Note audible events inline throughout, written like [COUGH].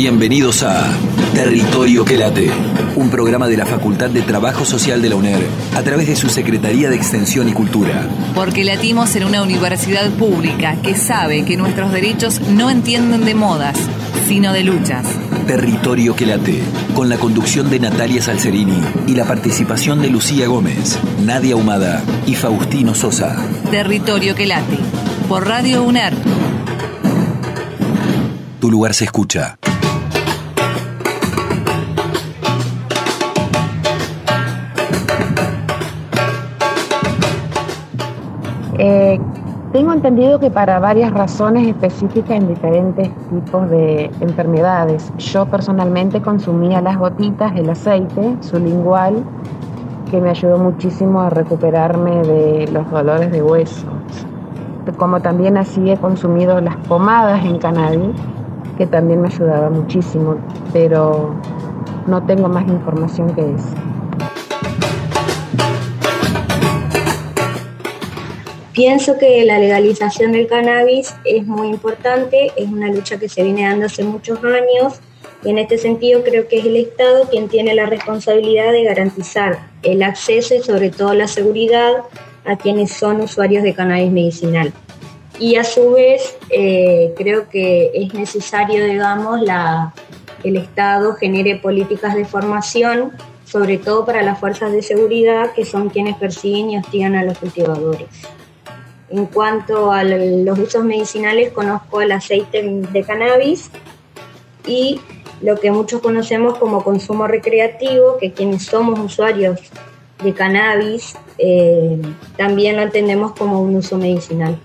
Bienvenidos a Territorio que late, un programa de la Facultad de Trabajo Social de la UNER a través de su Secretaría de Extensión y Cultura. Porque latimos en una universidad pública que sabe que nuestros derechos no entienden de modas, sino de luchas. Territorio que late, con la conducción de Natalia Salcerini y la participación de Lucía Gómez, Nadia Humada y Faustino Sosa. Territorio que late, por Radio UNER. Tu lugar se escucha. Eh, tengo entendido que para varias razones específicas en diferentes tipos de enfermedades. Yo personalmente consumía las gotitas, el aceite sublingual, que me ayudó muchísimo a recuperarme de los dolores de huesos. Como también así he consumido las pomadas en cannabis, que también me ayudaba muchísimo, pero no tengo más información que eso. Pienso que la legalización del cannabis es muy importante, es una lucha que se viene dando hace muchos años y en este sentido creo que es el Estado quien tiene la responsabilidad de garantizar el acceso y sobre todo la seguridad a quienes son usuarios de cannabis medicinal. Y a su vez eh, creo que es necesario, digamos, la, el Estado genere políticas de formación, sobre todo para las fuerzas de seguridad, que son quienes persiguen y hostigan a los cultivadores. En cuanto a los usos medicinales, conozco el aceite de cannabis y lo que muchos conocemos como consumo recreativo, que quienes somos usuarios de cannabis eh, también lo entendemos como un uso medicinal.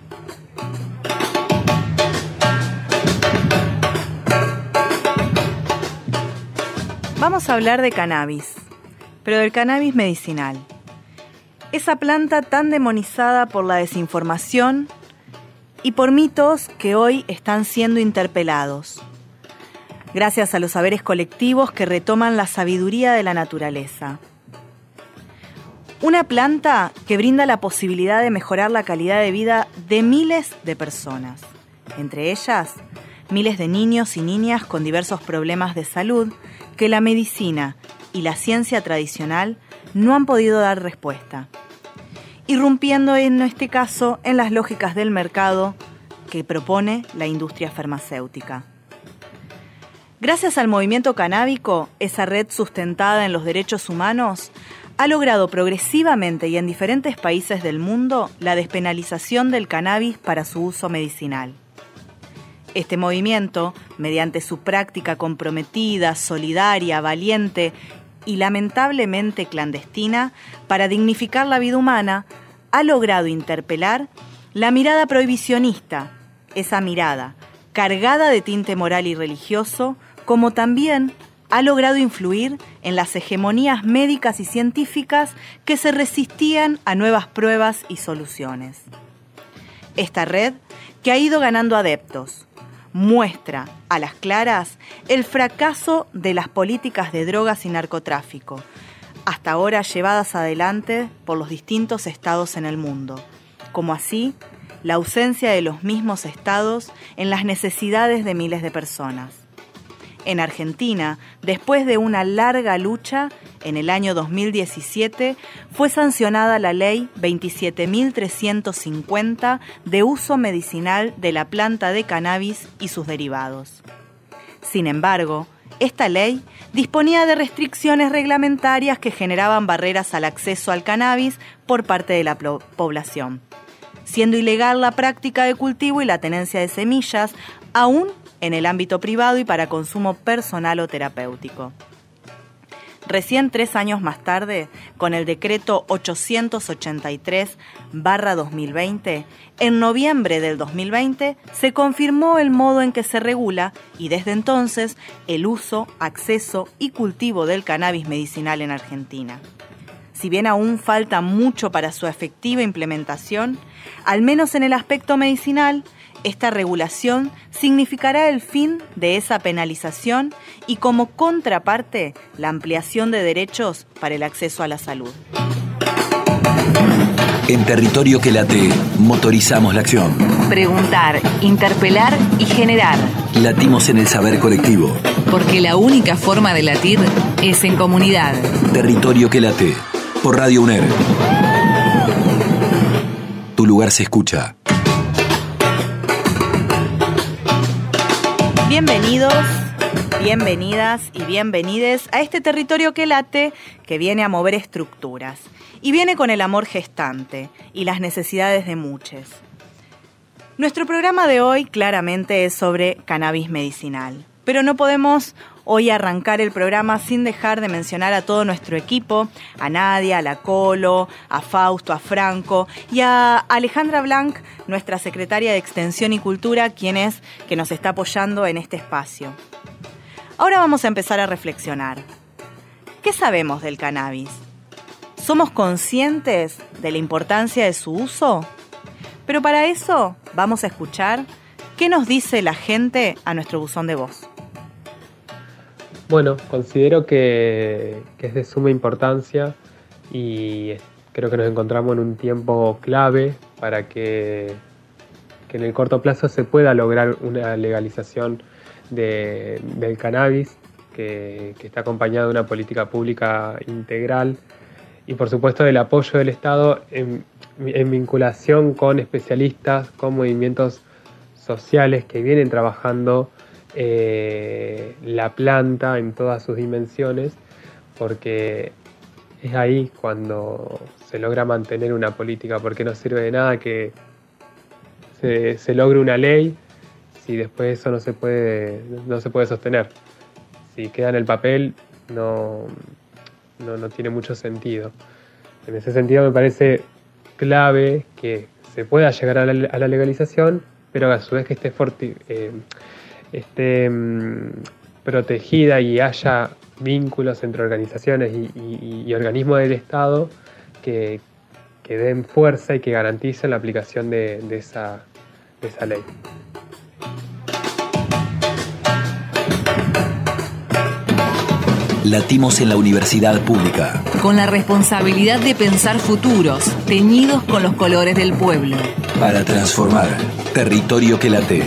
Vamos a hablar de cannabis, pero del cannabis medicinal esa planta tan demonizada por la desinformación y por mitos que hoy están siendo interpelados, gracias a los saberes colectivos que retoman la sabiduría de la naturaleza. Una planta que brinda la posibilidad de mejorar la calidad de vida de miles de personas, entre ellas miles de niños y niñas con diversos problemas de salud que la medicina y la ciencia tradicional no han podido dar respuesta irrumpiendo en este caso en las lógicas del mercado que propone la industria farmacéutica. Gracias al movimiento canábico, esa red sustentada en los derechos humanos ha logrado progresivamente y en diferentes países del mundo la despenalización del cannabis para su uso medicinal. Este movimiento, mediante su práctica comprometida, solidaria, valiente y lamentablemente clandestina para dignificar la vida humana, ha logrado interpelar la mirada prohibicionista, esa mirada cargada de tinte moral y religioso, como también ha logrado influir en las hegemonías médicas y científicas que se resistían a nuevas pruebas y soluciones. Esta red, que ha ido ganando adeptos, muestra a las claras el fracaso de las políticas de drogas y narcotráfico, hasta ahora llevadas adelante por los distintos estados en el mundo, como así la ausencia de los mismos estados en las necesidades de miles de personas. En Argentina, después de una larga lucha, en el año 2017 fue sancionada la ley 27.350 de uso medicinal de la planta de cannabis y sus derivados. Sin embargo, esta ley disponía de restricciones reglamentarias que generaban barreras al acceso al cannabis por parte de la población, siendo ilegal la práctica de cultivo y la tenencia de semillas, aún en el ámbito privado y para consumo personal o terapéutico. Recién tres años más tarde, con el decreto 883-2020, en noviembre del 2020 se confirmó el modo en que se regula y desde entonces el uso, acceso y cultivo del cannabis medicinal en Argentina. Si bien aún falta mucho para su efectiva implementación, al menos en el aspecto medicinal, esta regulación significará el fin de esa penalización y como contraparte la ampliación de derechos para el acceso a la salud. En territorio que late, motorizamos la acción. Preguntar, interpelar y generar. Latimos en el saber colectivo. Porque la única forma de latir es en comunidad. Territorio que late, por Radio UNER. Tu lugar se escucha. Bienvenidos, bienvenidas y bienvenides a este territorio que late que viene a mover estructuras y viene con el amor gestante y las necesidades de muchos. Nuestro programa de hoy claramente es sobre cannabis medicinal, pero no podemos hoy arrancar el programa sin dejar de mencionar a todo nuestro equipo, a Nadia, a la Colo, a Fausto, a Franco y a Alejandra Blanc, nuestra secretaria de Extensión y Cultura, quien es que nos está apoyando en este espacio. Ahora vamos a empezar a reflexionar. ¿Qué sabemos del cannabis? ¿Somos conscientes de la importancia de su uso? Pero para eso vamos a escuchar qué nos dice la gente a nuestro buzón de voz. Bueno, considero que, es de suma importancia y creo que nos encontramos en un tiempo clave para que, en el corto plazo se pueda lograr una legalización del cannabis que, que está acompañada de una política pública integral y por supuesto del apoyo del Estado en, vinculación con especialistas, con movimientos sociales que vienen trabajando eh, la planta en todas sus dimensiones, porque es ahí cuando se logra mantener una política, porque no sirve de nada que se, se logre una ley si después eso no se puede, no se puede sostener. Si queda en el papel, no, no, tiene mucho sentido. En ese sentido me parece clave que se pueda llegar a la, legalización, pero a su vez que esté, eh, esté mm, protegida y haya vínculos entre organizaciones y, organismos del Estado que, den fuerza y que garanticen la aplicación de, esa, de esa ley. Latimos en la universidad pública. Con la responsabilidad de pensar futuros, teñidos con los colores del pueblo. Para transformar territorio que late.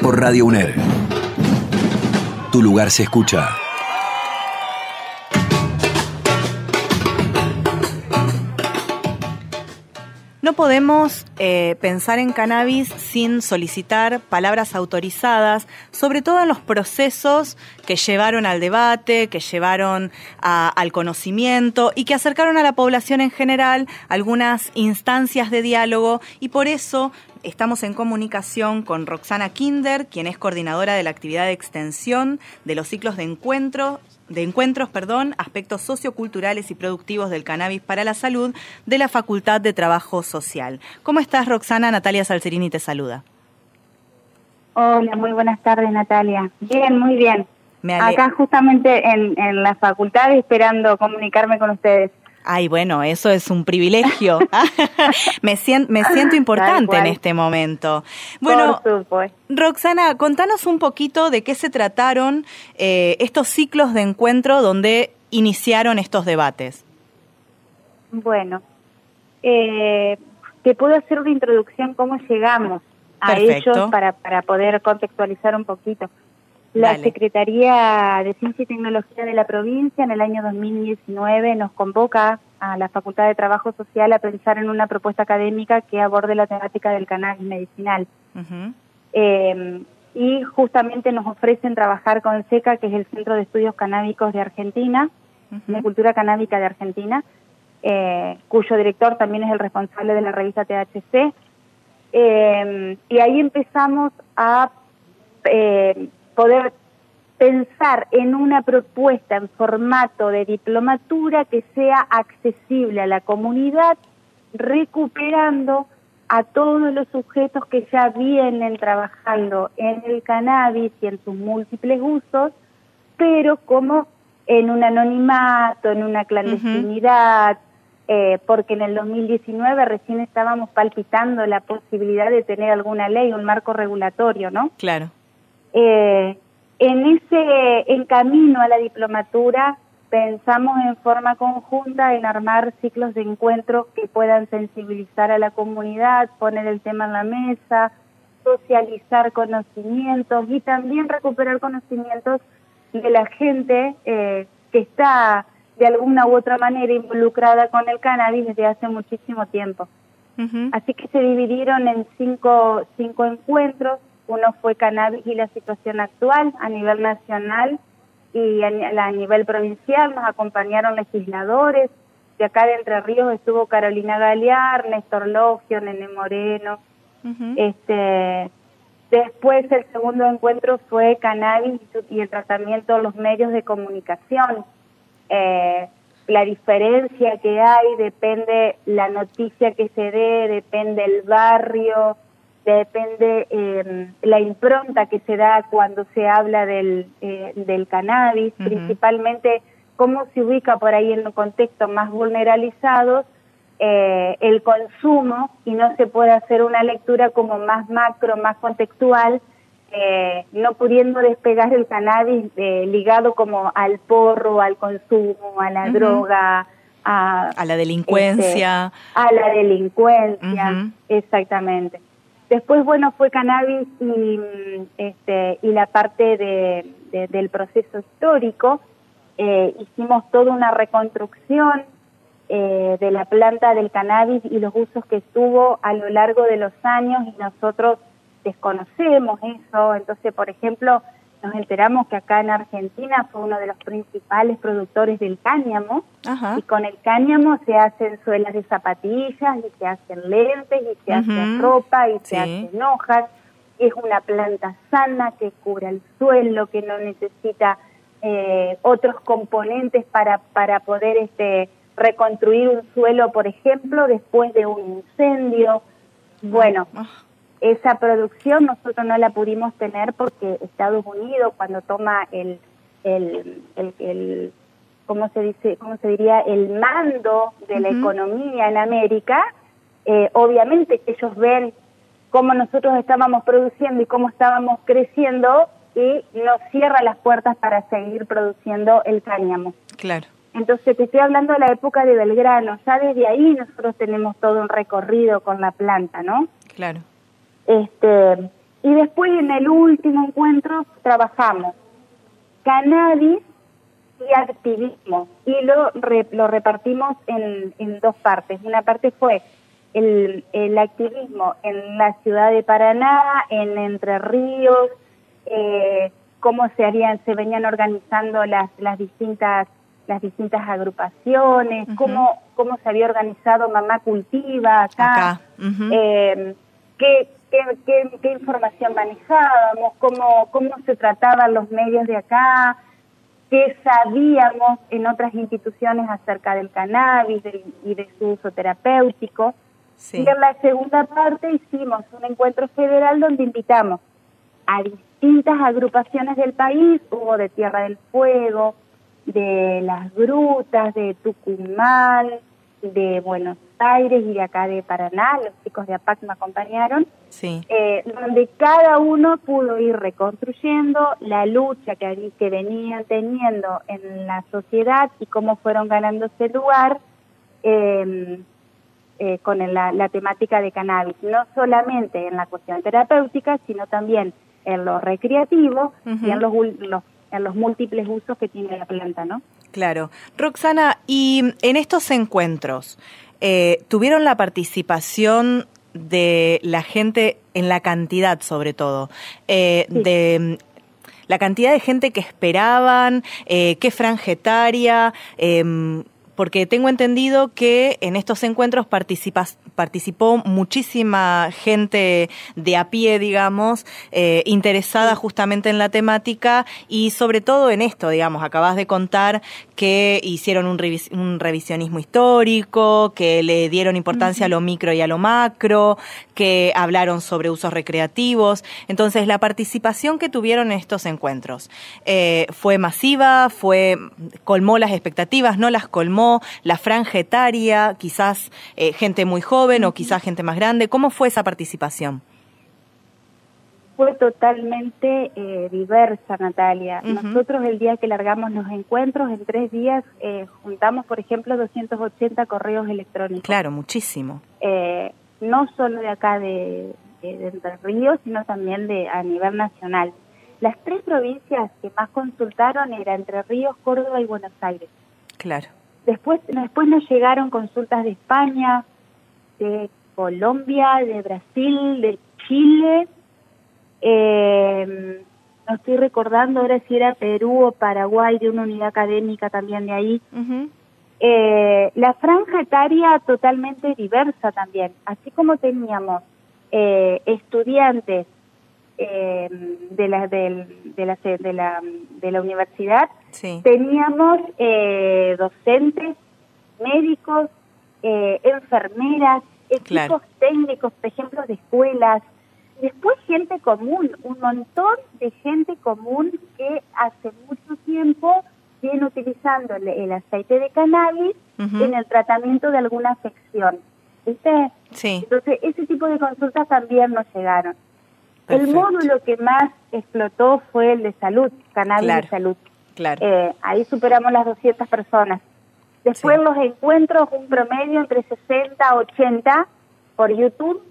Por Radio UNER. Tu lugar se escucha. Podemos eh, pensar en cannabis sin solicitar palabras autorizadas, sobre todo en los procesos que llevaron al debate, que llevaron al conocimiento y que acercaron a la población en general algunas instancias de diálogo. Y por eso estamos en comunicación con Roxana Kinder, quien es coordinadora de la actividad de extensión de los ciclos de encuentro de encuentros, perdón, aspectos socioculturales y productivos del cannabis para la salud de la Facultad de Trabajo Social. ¿Cómo estás, Roxana? Natalia Salcerini te saluda. Hola, muy buenas tardes, Natalia. Bien, muy bien. Acá justamente en, en la facultad esperando comunicarme con ustedes. Ay, bueno, eso es un privilegio. [LAUGHS] me, siento, me siento importante en este momento. Bueno, Roxana, contanos un poquito de qué se trataron eh, estos ciclos de encuentro donde iniciaron estos debates. Bueno, eh, te puedo hacer una introducción cómo llegamos a ellos para, para poder contextualizar un poquito. La Secretaría de Ciencia y Tecnología de la provincia en el año 2019 nos convoca a la Facultad de Trabajo Social a pensar en una propuesta académica que aborde la temática del cannabis medicinal. Em, y justamente nos ofrecen trabajar con SECA, que es el Centro de Estudios Canábicos de Argentina, de Cultura Canábica de Argentina, eh, cuyo director también es el responsable de la revista THC. Em, y ahí empezamos a eh, poder pensar en una propuesta en formato de diplomatura que sea accesible a la comunidad, recuperando a todos los sujetos que ya vienen trabajando en el cannabis y en sus múltiples usos, pero como en un anonimato, en una clandestinidad, eh, porque en el 2019 recién estábamos palpitando la posibilidad de tener alguna ley, un marco regulatorio, ¿no? Claro. Eh, en ese en camino a la diplomatura pensamos en forma conjunta en armar ciclos de encuentros que puedan sensibilizar a la comunidad, poner el tema en la mesa, socializar conocimientos y también recuperar conocimientos de la gente eh, que está de alguna u otra manera involucrada con el cannabis desde hace muchísimo tiempo. Así que se dividieron en cinco, cinco encuentros. Uno fue cannabis y la situación actual a nivel nacional y a, nivel provincial. Nos acompañaron legisladores. De acá de Entre Ríos estuvo Carolina Galear, Néstor Logio, Nene Moreno. este Después el segundo encuentro fue cannabis y el tratamiento de los medios de comunicación. Eh, la diferencia que hay depende la noticia que se dé, depende el barrio, depende eh, la impronta que se da cuando se habla del, eh, del cannabis, principalmente cómo se ubica por ahí en los contextos más vulneralizados eh, el consumo y no se puede hacer una lectura como más macro, más contextual, eh, no pudiendo despegar el cannabis eh, ligado como al porro, al consumo, a la droga, a, a, la delincuencia. Este, a la delincuencia, exactamente. Después, bueno, fue cannabis y, este, y la parte de, del proceso histórico. hicimos toda una reconstrucción eh, de la planta del cannabis y los usos que tuvo a lo largo de los años y nosotros desconocemos eso. Entonces, por ejemplo, nos enteramos que acá en Argentina fue uno de los principales productores del cáñamo y con el cáñamo se hacen suelas de zapatillas y se hacen lentes y se hace ropa y se hacen hojas. Es una planta sana que cubre el suelo, que no necesita eh, otros componentes para, para poder este, reconstruir un suelo, por ejemplo, después de un incendio. Bueno, ah. Esa producción nosotros no la pudimos tener porque Estados Unidos cuando toma el, el, el, ¿cómo se dice? ¿Cómo se diría? El mando de la economía en América, eh, obviamente que ellos ven cómo nosotros estábamos produciendo y cómo estábamos creciendo y nos cierra las puertas para seguir produciendo el cáñamo. Claro. Entonces te estoy hablando de la época de Belgrano, ya desde ahí nosotros tenemos todo un recorrido con la planta, ¿no? Claro. Este, y después en el último encuentro trabajamos cannabis y activismo y lo, lo repartimos en, en dos partes. Una parte fue el, el activismo en la ciudad de Paraná, en Entre Ríos, eh, cómo se harían, se venían organizando las, las distintas las distintas agrupaciones, cómo, cómo se había organizado Mamá Cultiva acá, em, qué, qué, qué, información manejábamos, cómo, cómo se trataban los medios de acá, qué sabíamos en otras instituciones acerca del cannabis y de su uso terapéutico. Y en la segunda parte hicimos un encuentro federal donde invitamos a distintas agrupaciones del país, hubo de Tierra del Fuego, de las grutas de Tucumán, de Buenos Aires y de acá de Paraná, los chicos de APAC me acompañaron, sí. Eh, donde cada uno pudo ir reconstruyendo la lucha que, que venían teniendo en la sociedad y cómo fueron ganando ese lugar em, eh, con la, temática de cannabis, no solamente en la cuestión terapéutica, sino también en lo recreativo y en los, los en los múltiples usos que tiene la planta, ¿no? Claro. Roxana, y en estos encuentros, eh, ¿tuvieron la participación de la gente en la cantidad, sobre todo, eh, de la cantidad de gente que esperaban, eh, qué franja em, porque tengo entendido que en estos encuentros participó muchísima gente de a pie, digamos, eh, interesada justamente en la temática y sobre todo en esto, digamos, acabas de contar que hicieron un, revisionismo histórico, que le dieron importancia a lo micro y a lo macro, que hablaron sobre usos recreativos. Entonces, la participación que tuvieron en estos encuentros eh, fue masiva, fue colmó las expectativas, no las colmó, la franja etaria, quizás eh, gente muy joven o quizás gente más grande. ¿Cómo fue esa participación? Fue totalmente eh, diversa, Natalia. Nosotros el día que largamos los encuentros, en tres días eh, juntamos, por ejemplo, 280 correos electrónicos. Claro, muchísimo. Eh, no solo de acá de, de, Entre Ríos, sino también de a nivel nacional. Las tres provincias que más consultaron eran Entre Ríos, Córdoba y Buenos Aires. Claro. Después, después nos llegaron consultas de España, de Colombia, de Brasil, de Chile eh, no estoy recordando ahora si era Perú o Paraguay, de una unidad académica también de ahí. eh, la franja etaria totalmente diversa también, así como teníamos eh, estudiantes eh, de, la, de, la, de, la, de la universidad, teníamos eh, docentes, médicos, eh, enfermeras, equipos técnicos, por ejemplo, de escuelas, Después gente común, un montón de gente común que hace mucho tiempo viene utilizando el, aceite de cannabis en el tratamiento de alguna afección. ¿Viste? Sí. Entonces, ese tipo de consultas también nos llegaron. El módulo que más explotó fue el de salud, cannabis de salud. Claro. Eh, ahí superamos las 200 personas. Después los encuentros, un promedio entre 60 a 80 por YouTube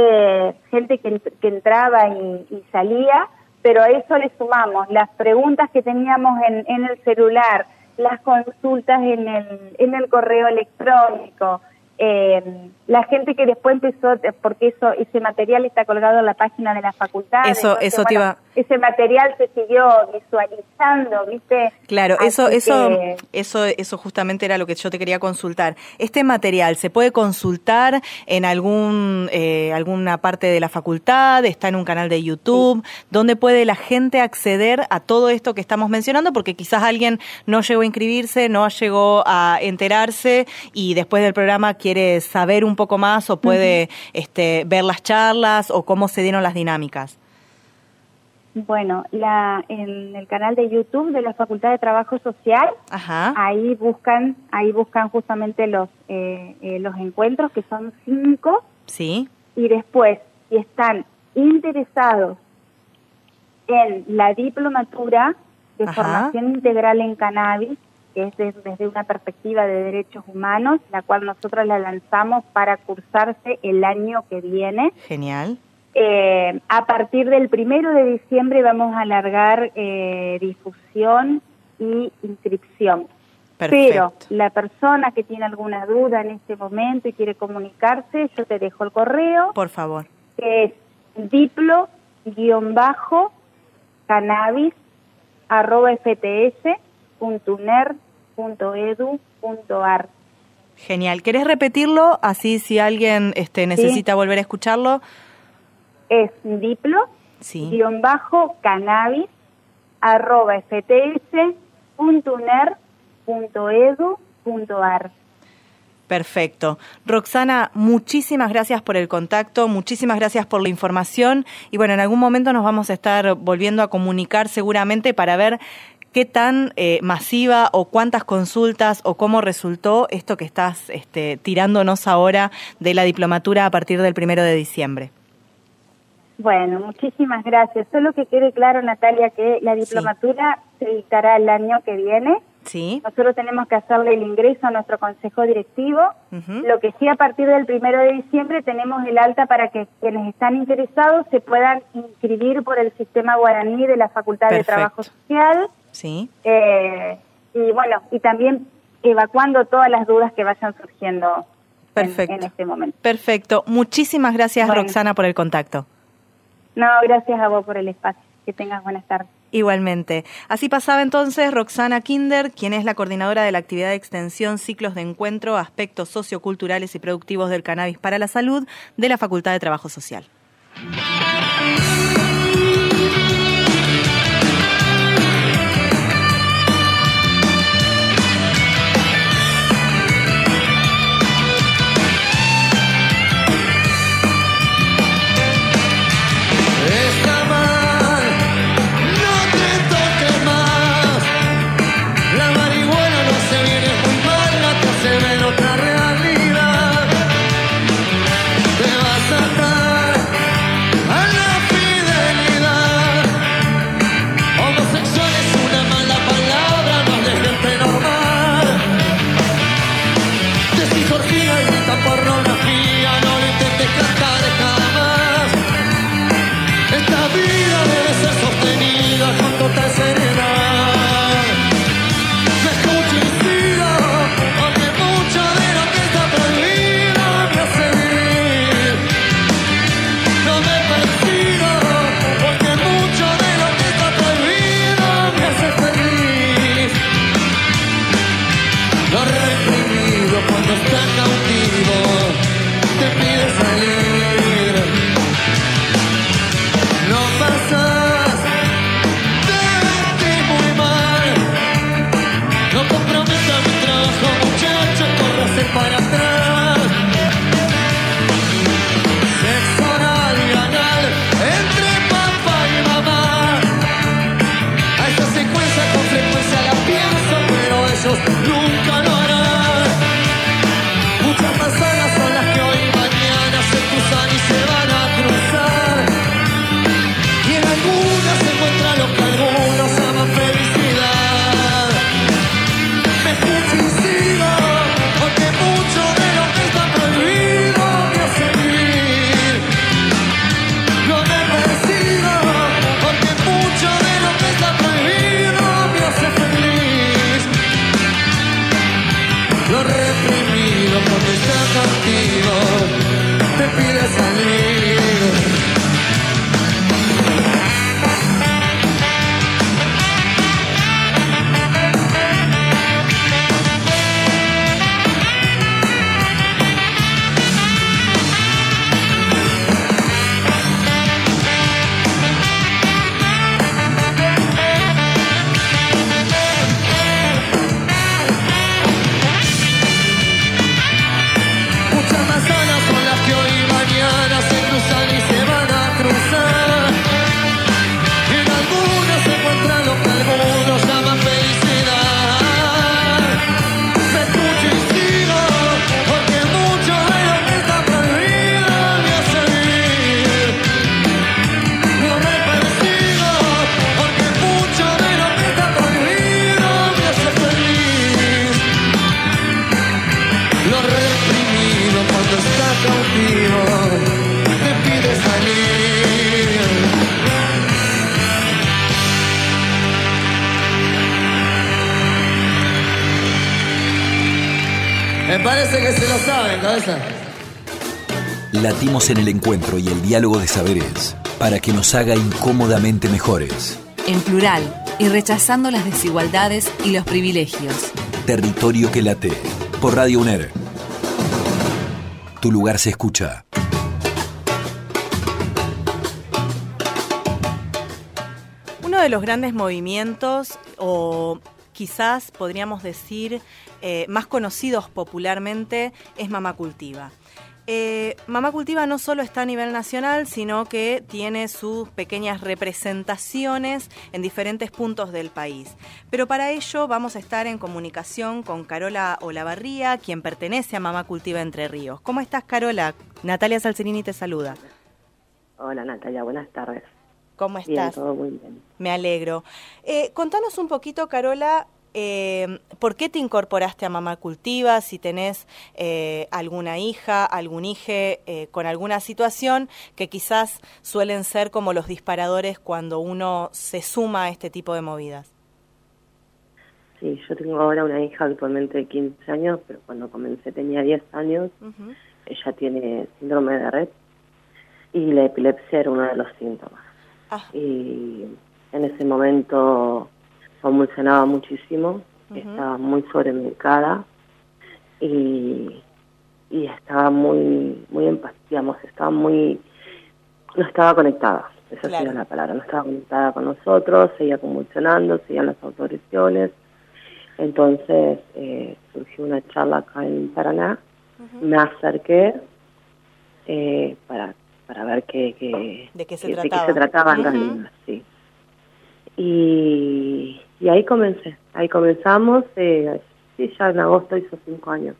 eh, gente que, entraba y, salía, pero a eso le sumamos las preguntas que teníamos en, en el celular, las consultas en el, en el correo electrónico, eh, la gente que después empezó, porque eso ese material está colgado en la página de la facultad. Eso, eso te iba... Ese material se siguió visualizando, ¿viste? Claro, eso, eso, eso, eso justamente era lo que yo te quería consultar. Este material se puede consultar en algún, eh, alguna parte de la facultad, está en un canal de YouTube, donde puede la gente acceder a todo esto que estamos mencionando, porque quizás alguien no llegó a inscribirse, no llegó a enterarse y después del programa quiere saber un poco más o puede este, ver las charlas o cómo se dieron las dinámicas? Bueno, la, en el canal de YouTube de la Facultad de Trabajo Social, ahí buscan, ahí buscan justamente los eh, eh, los encuentros que son cinco. Sí. Y después, si están interesados en la diplomatura de formación integral en cannabis, que es desde una perspectiva de derechos humanos, la cual nosotros la lanzamos para cursarse el año que viene. Genial. Eh, a partir del primero de diciembre vamos a alargar eh, difusión y inscripción. Pero la persona que tiene alguna duda en este momento y quiere comunicarse, yo te dejo el correo. Por favor. Que es diplo-cannabis arroba .edu.ar. Genial. ¿Querés repetirlo? Así si alguien este, necesita volver a escucharlo. Es diplo, sí. guion bajo, cannabis, arroba fts.uner.edu.ar. Perfecto. Roxana, muchísimas gracias por el contacto, muchísimas gracias por la información y bueno, en algún momento nos vamos a estar volviendo a comunicar seguramente para ver qué tan eh, masiva o cuántas consultas o cómo resultó esto que estás este, tirándonos ahora de la diplomatura a partir del primero de diciembre. Bueno, muchísimas gracias. Solo que quede claro, Natalia, que la diplomatura se dictará el año que viene. Sí. Nosotros tenemos que hacerle el ingreso a nuestro consejo directivo. Lo que sí, a partir del primero de diciembre tenemos el alta para que quienes están interesados se puedan inscribir por el sistema guaraní de la Facultad de Trabajo Social. Sí. Eh, y bueno, y también evacuando todas las dudas que vayan surgiendo En, este momento. Perfecto. Muchísimas gracias, Roxana, por el contacto. No, gracias a vos por el espacio. Que tengas buenas tardes. Igualmente. Así pasaba entonces Roxana Kinder, quien es la coordinadora de la actividad de extensión Ciclos de Encuentro, Aspectos Socioculturales y Productivos del Cannabis para la Salud de la Facultad de Trabajo Social. En el encuentro y el diálogo de saberes para que nos haga incómodamente mejores. En plural y rechazando las desigualdades y los privilegios. Territorio que late. Por Radio UNER. Tu lugar se escucha. Uno de los grandes movimientos, o quizás podríamos decir eh, más conocidos popularmente, es Mamá Cultiva. Eh, Mamá Cultiva no solo está a nivel nacional, sino que tiene sus pequeñas representaciones en diferentes puntos del país. Pero para ello vamos a estar en comunicación con Carola Olavarría, quien pertenece a Mamá Cultiva Entre Ríos. ¿Cómo estás, Carola? Natalia Salcerini te saluda. Hola, Natalia, buenas tardes. ¿Cómo estás? Bien, todo muy bien. Me alegro. Eh, contanos un poquito, Carola, eh, ¿por qué te incorporaste a Mamá Cultiva? Si tenés eh, alguna hija, algún hijo eh, con alguna situación que quizás suelen ser como los disparadores cuando uno se suma a este tipo de movidas. Sí, yo tengo ahora una hija actualmente de 15 años, pero cuando comencé tenía 10 años. Ella tiene síndrome de red y la epilepsia era uno de los síntomas. Ah. Y en ese momento convulsionaba muchísimo, estaba muy sobremedicada y, y estaba muy, muy digamos, estaba muy, no estaba conectada, esa sería la palabra, no estaba conectada con nosotros, seguía convulsionando, seguían las autorizaciones, entonces eh, surgió una charla acá en Paraná, me acerqué eh, para para ver qué, ¿De qué se de qué se trataba. en realidad, sí. Y, y ahí comencé, ahí comenzamos, eh, sí, ya en agosto hizo cinco años.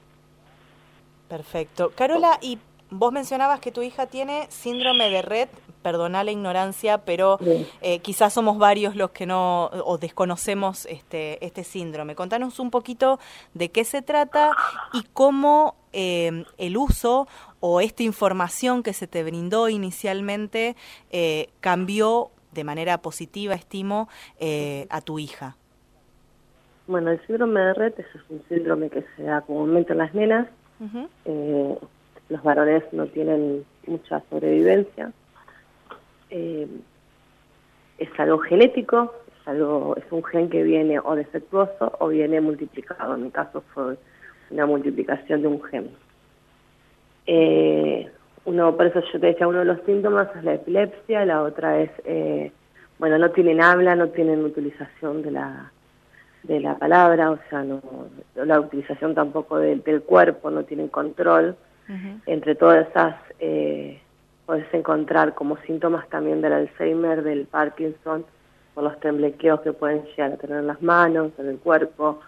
Perfecto. Carola, y vos mencionabas que tu hija tiene síndrome de red, perdona la ignorancia, pero eh, quizás somos varios los que no o desconocemos este, este síndrome. Contanos un poquito de qué se trata y cómo eh, el uso o esta información que se te brindó inicialmente eh, cambió de manera positiva, estimo, eh, a tu hija? Bueno, el síndrome de red es un síndrome que se da comúnmente en las nenas. Eh, los varones no tienen mucha sobrevivencia. Eh, es algo genético, es algo, es un gen que viene o defectuoso o viene multiplicado. En mi caso fue una multiplicación de un gen. Eh, uno, por eso yo te decía, uno de los síntomas es la epilepsia, la otra es, eh, bueno, no tienen habla, no tienen utilización de la de la palabra, o sea, no la utilización tampoco del cuerpo, no tienen control. Entre todas esas eh, puedes encontrar como síntomas también del Alzheimer, del Parkinson, por los temblequeos que pueden llegar a tener en las manos, en el cuerpo,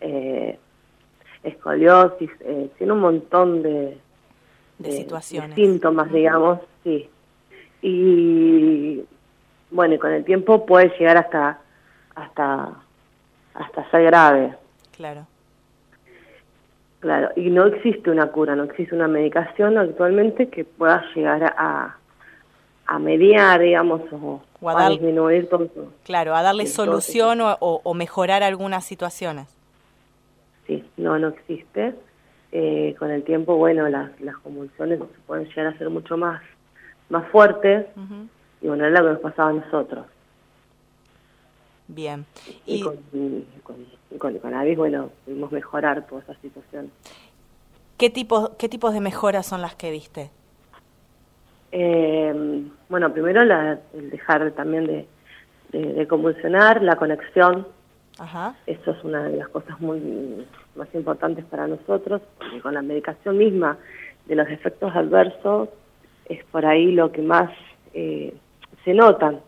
eh, escoliosis, eh, tiene un montón de, de, situaciones. síntomas, digamos, sí. Y bueno, y con el tiempo puede llegar hasta hasta hasta ser grave. Claro. Claro, y no existe una cura, no existe una medicación actualmente que pueda llegar a, a mediar, digamos, o, a, disminuir todo. Claro, a darle solución o, o, mejorar algunas situaciones. Sí, no, no existe. Eh, con el tiempo, bueno, las, las convulsiones se pueden llegar a ser mucho más, más fuertes, y bueno, es lo que nos pasaba a nosotros. Bien. Y, con, y con, bueno, pudimos mejorar toda esa situación. ¿Qué, tipo, ¿Qué tipos de mejoras son las que viste? Eh, bueno, primero la, el dejar también de, de, convulsionar, la conexión. Ajá. Eso es una de las cosas muy más importantes para nosotros, porque con la medicación misma de los efectos adversos es por ahí lo que más eh, se notan,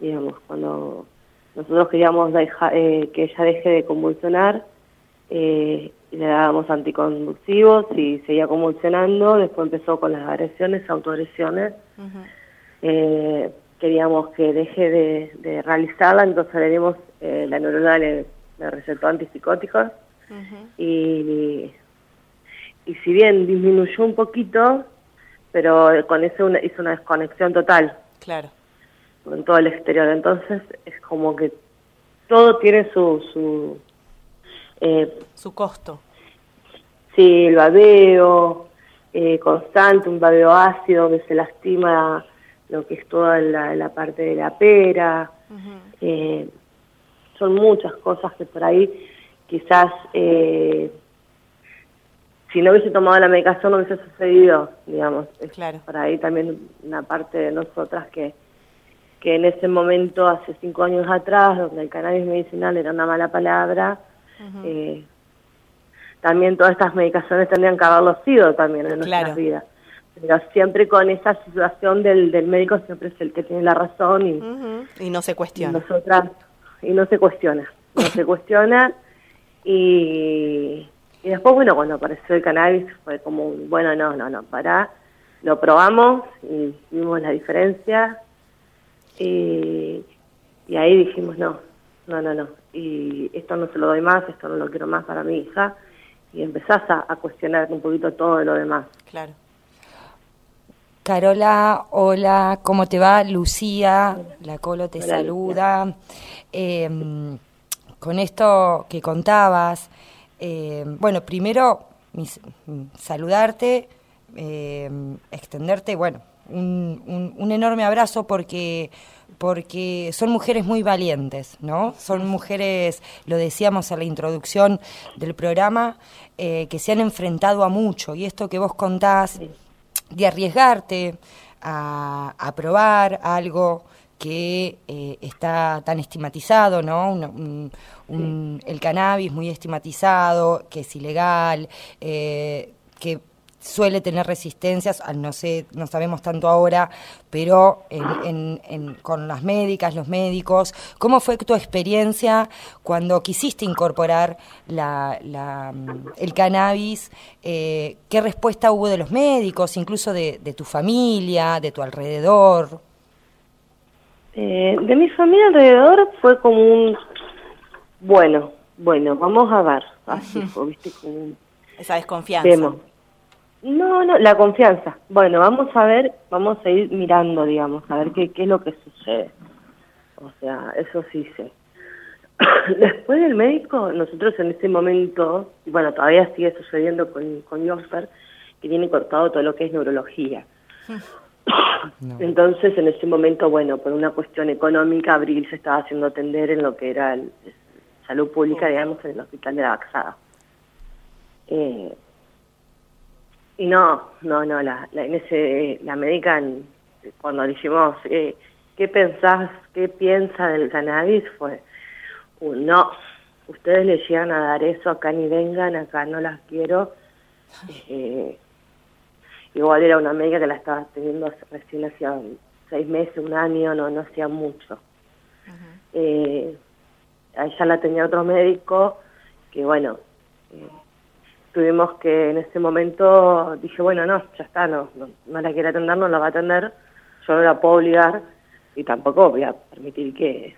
digamos, cuando nosotros queríamos eh, que ella deje de convulsionar, eh, le dábamos anticonvulsivos y seguía convulsionando, después empezó con las agresiones, autoagresiones, eh, queríamos que deje de, realizarla, entonces le dimos la neurona le, le recetó antipsicóticos, y, y si bien disminuyó un poquito, pero con eso hizo una desconexión total. Claro. Con todo el exterior. Entonces es como que todo tiene su... Su, eh, su costo. Sí, el babeo eh, constante, un babeo ácido que se lastima lo que es toda la, parte de la pera. Eh, son muchas cosas que por ahí quizás eh, si no hubiese tomado la medicación no hubiese sucedido, digamos. claro. Por ahí también una parte de nosotras que, que en ese momento, hace cinco años atrás, donde el cannabis medicinal era una mala palabra, eh, también todas estas medicaciones tendrían que haberlo sido también en nuestras vidas. Pero siempre con esa situación del, del médico siempre es el que tiene la razón y, y no se cuestiona. Y nosotras, y no se cuestiona, no se cuestiona y, y después, bueno, cuando apareció el cannabis fue como, bueno, no, no, no, para lo probamos y vimos la diferencia y, y ahí dijimos, no, no, no, no, y esto no se lo doy más, esto no lo quiero más para mi hija y empezás a, a cuestionar un poquito todo lo demás. Claro. Carola, hola, ¿cómo te va? Lucía, la Colo te saluda. Eh, con esto que contabas, eh, bueno, primero saludarte, eh, extenderte, bueno, un, un, enorme abrazo porque porque son mujeres muy valientes, ¿no? Son mujeres, lo decíamos en la introducción del programa, eh, que se han enfrentado a mucho. Y esto que vos contás, de arriesgarte a, a probar algo que eh, está tan estigmatizado, ¿no? el cannabis muy estigmatizado, que es ilegal, eh, que suele tener resistencias, no sé, no sabemos tanto ahora, pero con las médicas, los médicos, ¿cómo fue tu experiencia cuando quisiste incorporar el cannabis? Eh, ¿Qué respuesta hubo de los médicos, incluso de tu familia, de tu alrededor? Eh, de mi familia alrededor fue como un, bueno, bueno, vamos a ver, así fue, viste, como Esa desconfianza. No, no, la confianza. Bueno, vamos a ver, vamos a ir mirando, digamos, a ver qué, qué es lo que sucede. O sea, eso sí sé. [COUGHS] Después del médico, nosotros en este momento, y bueno, todavía sigue sucediendo con, con Josper, que tiene cortado todo lo que es neurología. Entonces, en ese momento, bueno, por una cuestión económica, Abril se estaba haciendo atender en lo que era el, salud pública, digamos, en el hospital de la Baxada. Eh, y no, no, no, la, en ese, la médica, cuando dijimos, eh, ¿qué pensás, qué piensa del cannabis? Fue, no, ustedes le llegan a dar eso, acá ni vengan, acá no las quiero. [LAUGHS] Eh, Igual era una médica que la estaba teniendo recién hacía seis meses, un año, no, no hacía mucho. eh, ella la tenía otro médico que, bueno, eh, tuvimos que en ese momento, dije, bueno, no, ya está, no, no, la quiere atender, no la va a atender, yo no la puedo obligar y tampoco voy a permitir que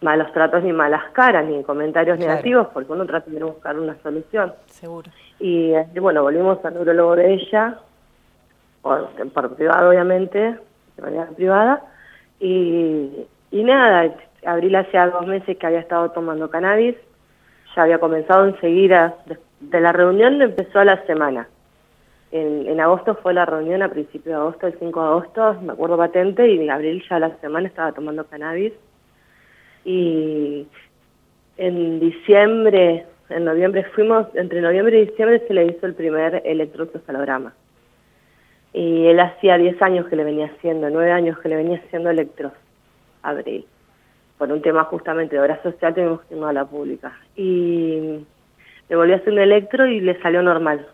malos tratos ni malas caras ni comentarios negativos porque uno trata de buscar una solución. Seguro. Y, bueno, volvimos al neurólogo de ella, por, privado obviamente, de manera privada, y, y nada, Abril hacía dos meses que había estado tomando cannabis, ya había comenzado enseguida, de, la reunión empezó a la semana. En, en, agosto fue la reunión, a principios de agosto, el 5 de agosto, me acuerdo patente, y en abril ya la semana estaba tomando cannabis. Y en diciembre en noviembre fuimos, entre noviembre y diciembre se le hizo el primer electroencefalograma. Y él hacía 10 años que le venía haciendo, 9 años que le venía haciendo electros, abril. Por un tema justamente de obra social tuvimos que irnos a la pública. Y le volvió a hacer un electro y le salió normal.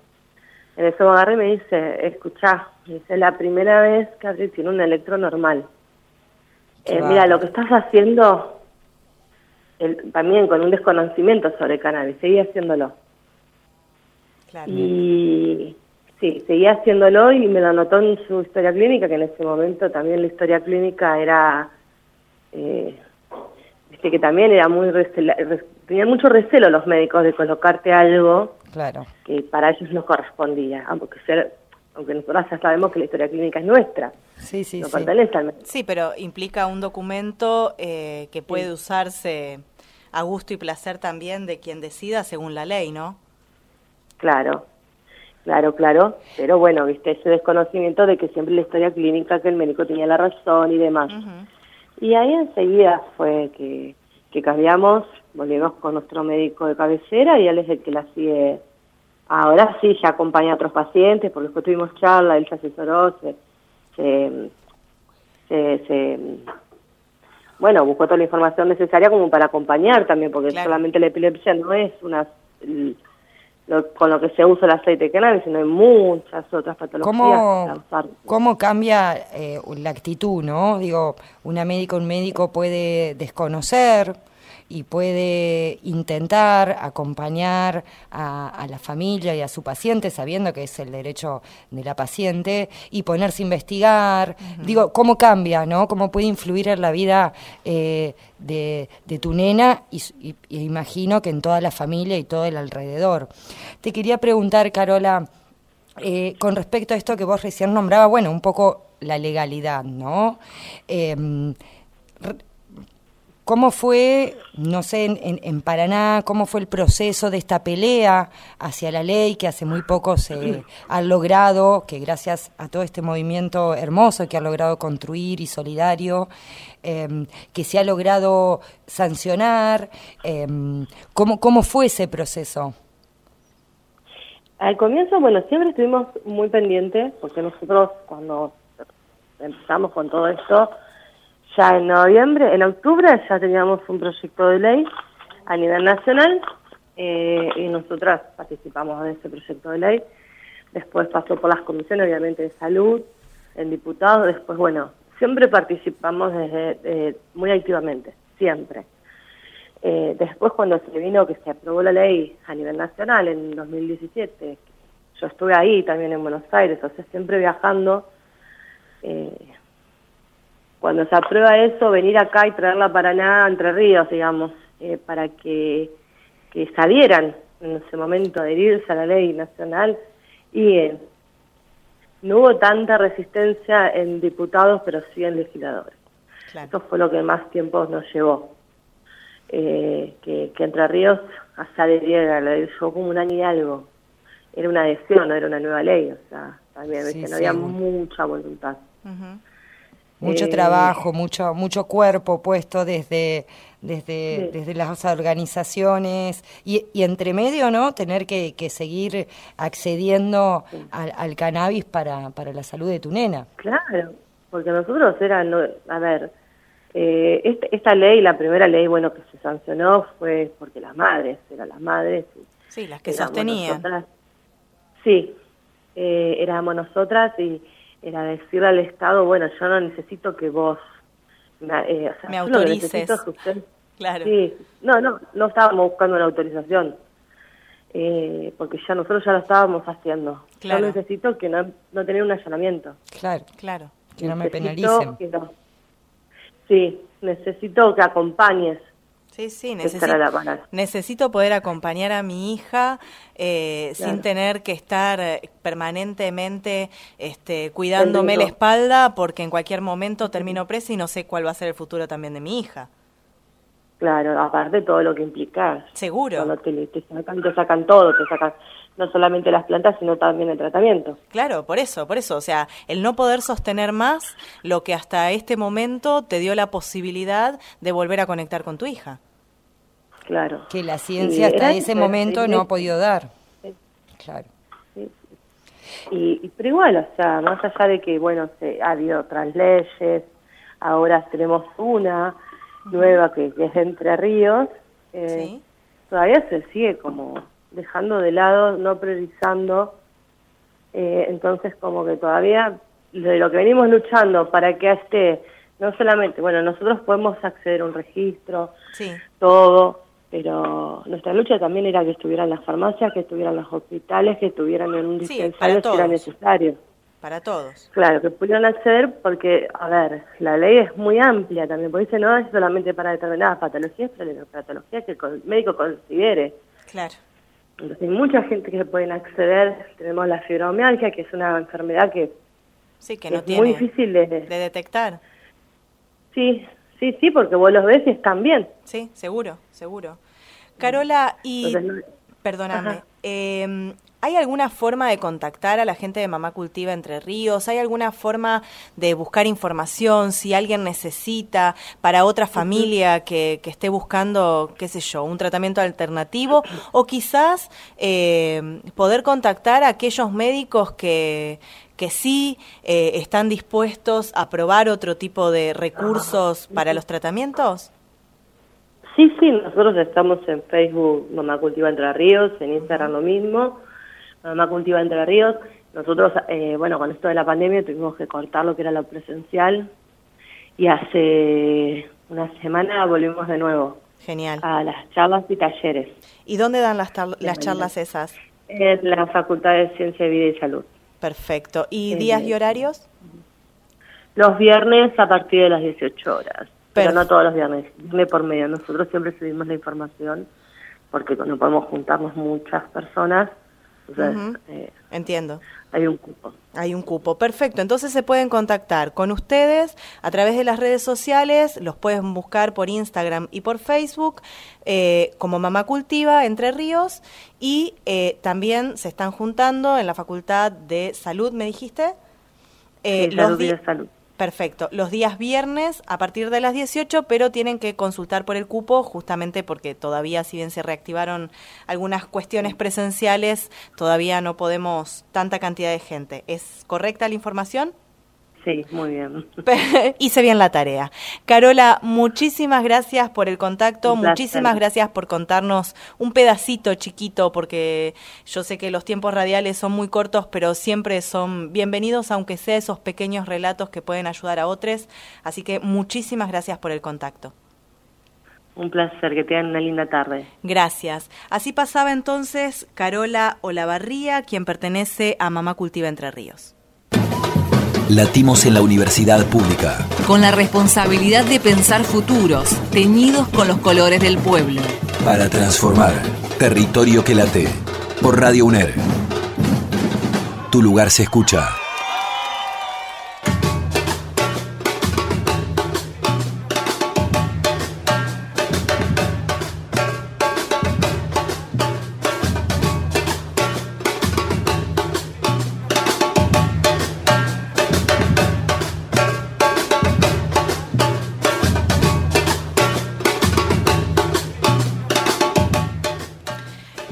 En eso me agarré y me dice, escuchá, dice, la primera vez que Abril tiene un electro normal. Eh, mira, lo que estás haciendo también con un desconocimiento sobre cannabis, seguía haciéndolo. Y sí, seguía haciéndolo y me lo anotó en su historia clínica, que en ese momento también la historia clínica era, eh, viste que también era muy, tenían mucho recelo los médicos de colocarte algo claro. que para ellos no correspondía, aunque ser aunque nosotros ya sabemos que la historia clínica es nuestra. Sí, sí, no sí. pertenece al médico. Sí, pero implica un documento eh, que puede usarse a gusto y placer también de quien decida según la ley, ¿no? Claro, claro, claro. Pero bueno, viste, ese desconocimiento de que siempre la historia clínica, que el médico tenía la razón y demás. Y ahí enseguida fue que, que cambiamos, volvimos con nuestro médico de cabecera y él es el que la sigue. Ahora sí, ya acompaña a otros pacientes, porque después tuvimos charla, él se asesoró, se, se, bueno, buscó toda la información necesaria como para acompañar también, porque solamente la epilepsia no es una con lo que se usa el aceite de cannabis, sino hay muchas otras patologías. ¿Cómo, ¿cómo cambia eh, la actitud, no? Digo, una médica, un médico puede desconocer y puede intentar acompañar a, la familia y a su paciente, sabiendo que es el derecho de la paciente, y ponerse a investigar. Digo, ¿cómo cambia, no? ¿Cómo puede influir en la vida eh, de, tu nena y, imagino que en toda la familia y todo el alrededor? Te quería preguntar, Carola, eh, con respecto a esto que vos recién nombraba, bueno, un poco la legalidad, ¿no? Eh, ¿Cómo fue, no sé, en, Paraná, cómo fue el proceso de esta pelea hacia la ley que hace muy poco se ha logrado, que gracias a todo este movimiento hermoso que ha logrado construir y solidario, em, que se ha logrado sancionar? Em, ¿cómo, ¿Cómo fue ese proceso? Al comienzo, bueno, siempre estuvimos muy pendientes, porque nosotros cuando empezamos con todo esto, ya en noviembre, en octubre ya teníamos un proyecto de ley a nivel nacional eh, y nosotras participamos de ese proyecto de ley. Después pasó por las comisiones, obviamente, de salud, en diputados. Después, bueno, siempre participamos desde, eh, muy activamente, siempre. Eh, después, cuando se vino que se aprobó la ley a nivel nacional en 2017, yo estuve ahí también en Buenos Aires, o sea, siempre viajando. Eh, cuando se aprueba eso, venir acá y traerla para nada Entre Ríos, digamos, eh, para que, que salieran en ese momento adherirse a la ley nacional y eh, no hubo tanta resistencia en diputados, pero sí en legisladores. Eso fue lo que más tiempo nos llevó. Eh, que, Entre Ríos se adheriera a la ley, llevó como un año y algo. Era una adhesión, no era una nueva ley, o sea, también no había mucha voluntad. Mucho eh, trabajo, mucho mucho cuerpo puesto desde desde, desde las organizaciones y, y, entre medio, ¿no? Tener que, que seguir accediendo al, cannabis para, para la salud de tu nena. Claro, porque nosotros era, a ver, eh, este, esta ley, la primera ley, bueno, que se sancionó fue porque las madres, eran las madres. Sí, las que sostenían. sí, eh, éramos nosotras y era decirle al Estado, bueno, yo no necesito que vos me, eh, autorices. [LAUGHS] claro. Sí, no, no, no estábamos buscando una autorización, eh, porque ya nosotros ya lo estábamos haciendo. Yo necesito que no, no tener un allanamiento. Claro, claro. Que no me penalicen. Sí, necesito que acompañes Sí, sí, necesito, necesito poder acompañar a mi hija eh, sin tener que estar eh, permanentemente este, cuidándome la espalda porque en cualquier momento termino presa y no sé cuál va a ser el futuro también de mi hija. Claro, aparte de todo lo que implica. Seguro. Cuando te, sacan, te sacan todo, te sacan no solamente las plantas, sino también el tratamiento. Claro, por eso, por eso. O sea, el no poder sostener más lo que hasta este momento te dio la posibilidad de volver a conectar con tu hija. Claro. Que la ciencia hasta ese momento no ha podido dar. Claro. Y, pero igual, o sea, más allá de que, bueno, se, ha habido otras leyes, ahora tenemos una nueva que, es de Entre Ríos, eh, todavía se sigue como dejando de lado, no priorizando, eh, entonces como que todavía de lo que venimos luchando para que esté, no solamente, bueno, nosotros podemos acceder a un registro, todo, pero nuestra lucha también era que estuvieran las farmacias, que estuvieran los hospitales, que estuvieran en un dispensario si era necesario. Para todos. Claro, que pudieran acceder porque, a ver, la ley es muy amplia también, porque dice no es solamente para determinadas patologías, pero la patología que el médico considere. Claro. Entonces hay mucha gente que pueden acceder, tenemos la fibromialgia, que es una enfermedad que, sí, que, no es tiene muy difícil de, de detectar. Sí, Sí, sí, porque vos los ves y están bien. Sí, seguro, seguro. Carola, y perdóname, eh, ¿hay alguna forma de contactar a la gente de Mamá Cultiva Entre Ríos? ¿Hay alguna forma de buscar información si alguien necesita para otra familia que, esté buscando, qué sé yo, un tratamiento alternativo? O quizás eh, poder contactar a aquellos médicos que, que sí eh, están dispuestos a probar otro tipo de recursos para los tratamientos? Sí, sí, nosotros estamos en Facebook Mamá Cultiva Entre Ríos, en Instagram lo mismo, Mamá Cultiva Entre Ríos. Nosotros, eh, bueno, con esto de la pandemia tuvimos que cortar lo que era lo presencial y hace una semana volvimos de nuevo. Genial. A las charlas y talleres. ¿Y dónde dan las, las charlas esas? En la Facultad de Ciencia, Vida y Salud. Perfecto. ¿Y días y horarios? Los viernes a partir de las 18 horas. Pero no todos los viernes, viernes por medio. Nosotros siempre subimos la información porque no podemos juntarnos muchas personas. Eh, Entiendo. Hay un cupo. Hay un cupo, perfecto. Entonces se pueden contactar con ustedes a través de las redes sociales, los pueden buscar por Instagram y por Facebook eh, como Mamá Cultiva Entre Ríos y eh, también se están juntando en la Facultad de Salud, ¿me dijiste? Eh, los de Salud. Perfecto. Los días viernes a partir de las 18, pero tienen que consultar por el cupo justamente porque todavía, si bien se reactivaron algunas cuestiones presenciales, todavía no podemos tanta cantidad de gente. ¿Es correcta la información? Sí, muy bien. [LAUGHS] Hice bien la tarea. Carola, muchísimas gracias por el contacto, muchísimas gracias por contarnos un pedacito chiquito, porque yo sé que los tiempos radiales son muy cortos, pero siempre son bienvenidos, aunque sea esos pequeños relatos que pueden ayudar a otros. Así que muchísimas gracias por el contacto. Un placer, que tengan una linda tarde. Gracias. Así pasaba entonces Carola Olavarría, quien pertenece a Mamá Cultiva Entre Ríos. Latimos en la universidad pública. Con la responsabilidad de pensar futuros, teñidos con los colores del pueblo. Para transformar territorio que late. Por Radio UNER. Tu lugar se escucha.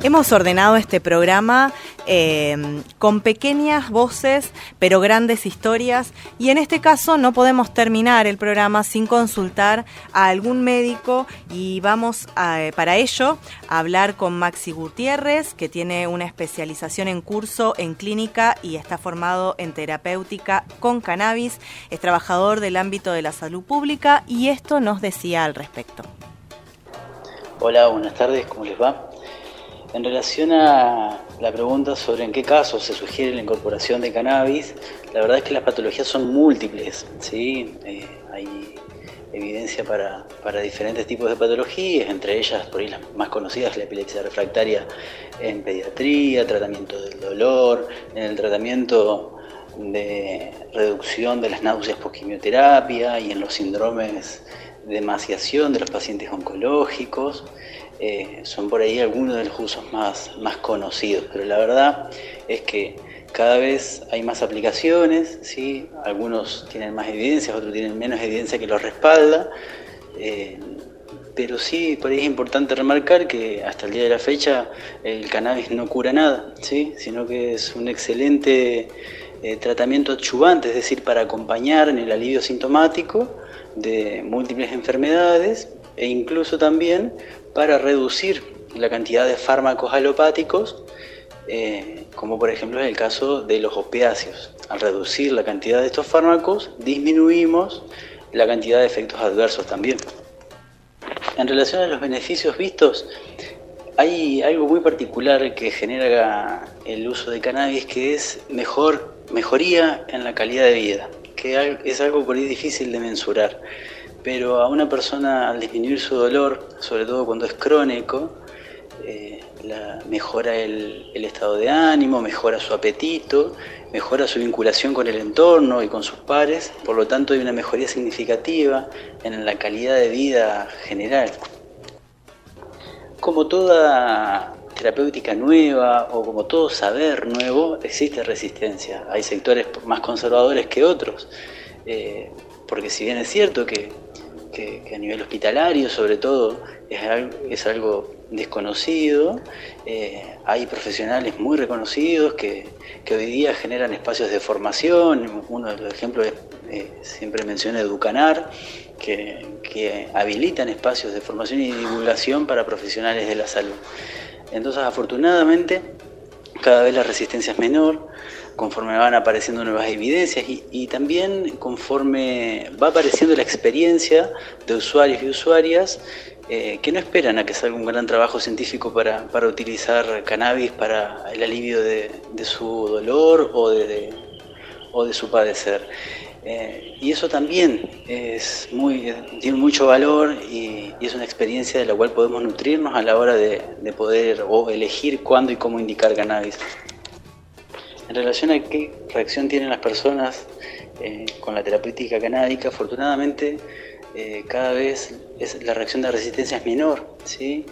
Hemos ordenado este programa eh, con pequeñas voces, pero grandes historias, y en este caso no podemos terminar el programa sin consultar a algún médico y vamos para ello a hablar con Maxi Gutiérrez, que tiene una especialización en curso en clínica y está formado en terapéutica con cannabis, es trabajador del ámbito de la salud pública y esto nos decía al respecto. Hola, buenas tardes, ¿cómo les va? En relación a la pregunta sobre en qué casos se sugiere la incorporación de cannabis, la verdad es que las patologías son múltiples, ¿sí? Eh, hay evidencia para, diferentes tipos de patologías, entre ellas por ahí las más conocidas la epilepsia refractaria en pediatría, tratamiento del dolor, en el tratamiento de reducción de las náuseas por quimioterapia y en los síndromes de emaciación de los pacientes oncológicos. Eh, son por ahí algunos de los usos más, más conocidos, pero la verdad es que cada vez hay más aplicaciones, ¿sí? algunos tienen más evidencia, otros tienen menos evidencia que los respalda, eh, pero sí por ahí es importante remarcar que hasta el día de la fecha el cannabis no cura nada, ¿sí? sino que es un excelente eh, tratamiento adyuvante, es decir, para acompañar en el alivio sintomático de múltiples enfermedades e incluso también para reducir la cantidad de fármacos alopáticos, eh, como por ejemplo en el caso de los opiáceos. Al reducir la cantidad de estos fármacos, disminuimos la cantidad de efectos adversos también. En relación a los beneficios vistos, hay algo muy particular que genera el uso de cannabis que es mejor, mejoría en la calidad de vida, que es algo por ahí difícil de mensurar pero a una persona al disminuir su dolor, sobre todo cuando es crónico, eh, mejora el, estado de ánimo, mejora su apetito, mejora su vinculación con el entorno y con sus pares, por lo tanto hay una mejoría significativa en la calidad de vida general. Como toda terapéutica nueva o como todo saber nuevo, existe resistencia. Hay sectores más conservadores que otros, eh, porque si bien es cierto que, a nivel hospitalario sobre todo es algo, es algo desconocido, eh, hay profesionales muy reconocidos que, hoy día generan espacios de formación, uno de los ejemplos es, eh, siempre menciona Educanar, que, que habilitan espacios de formación y divulgación para profesionales de la salud. Entonces, afortunadamente, cada vez la resistencia es menor, conforme van apareciendo nuevas evidencias y, también conforme va apareciendo la experiencia de usuarios y usuarias eh, que no esperan a que salga un gran trabajo científico para, utilizar cannabis para el alivio de, su dolor o de, o de su padecer. Eh, y eso también es muy, tiene mucho valor y, es una experiencia de la cual podemos nutrirnos a la hora de, poder o elegir cuándo y cómo indicar cannabis. En relación a qué reacción tienen las personas eh, con la terapéutica canábica, afortunadamente eh, cada vez es, la reacción de resistencia es menor. ¿sí?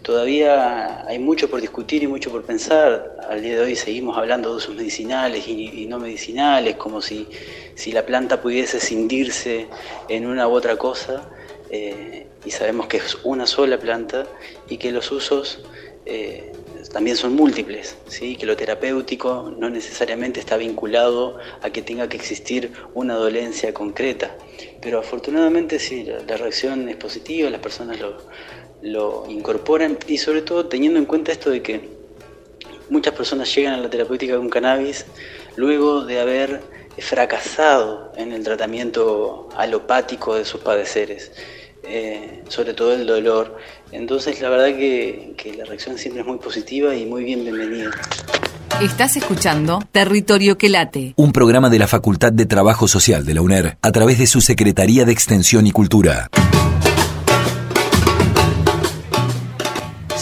Todavía hay mucho por discutir y mucho por pensar. Al día de hoy seguimos hablando de usos medicinales y, no medicinales, como si, si, la planta pudiese cindirse en una u otra cosa. Eh, y sabemos que es una sola planta y que los usos también son múltiples, ¿sí? que lo terapéutico no necesariamente está vinculado a que tenga que existir una dolencia concreta. Pero afortunadamente sí, la reacción es positiva, las personas lo, lo incorporan y sobre todo teniendo en cuenta esto de que muchas personas llegan a la terapéutica con cannabis luego de haber fracasado en el tratamiento alopático de sus padeceres, eh, sobre todo el dolor. Entonces la verdad que, que la reacción siempre es muy positiva y muy bienvenida. Estás escuchando Territorio que Late. Un programa de la Facultad de Trabajo Social de la UNER a través de su Secretaría de Extensión y Cultura.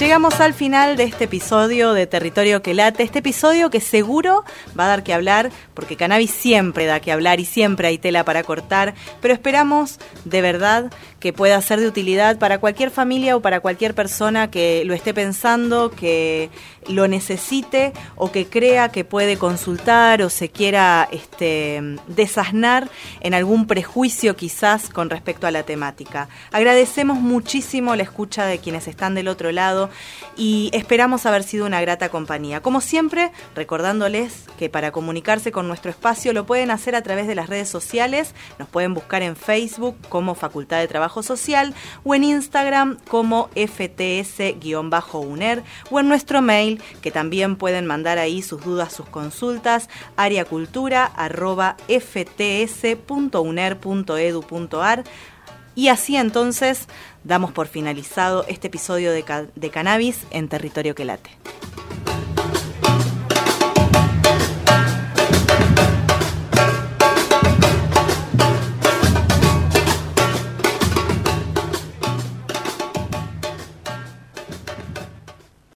Llegamos al final de este episodio de Territorio que Late, este episodio que seguro va a dar que hablar, porque cannabis siempre da que hablar y siempre hay tela para cortar, pero esperamos de verdad que pueda ser de utilidad para cualquier familia o para cualquier persona que lo esté pensando, que lo necesite o que crea que puede consultar o se quiera este, desasnar en algún prejuicio quizás con respecto a la temática. Agradecemos muchísimo la escucha de quienes están del otro lado y esperamos haber sido una grata compañía. Como siempre, recordándoles que para comunicarse con nuestro espacio lo pueden hacer a través de las redes sociales, nos pueden buscar en Facebook como Facultad de Trabajo Social o en Instagram como FTS-UNER o en nuestro que también pueden mandar ahí sus dudas, sus consultas, ariacultura.fts.uner.edu.ar y así entonces damos por finalizado este episodio de, de Cannabis en Territorio que Late.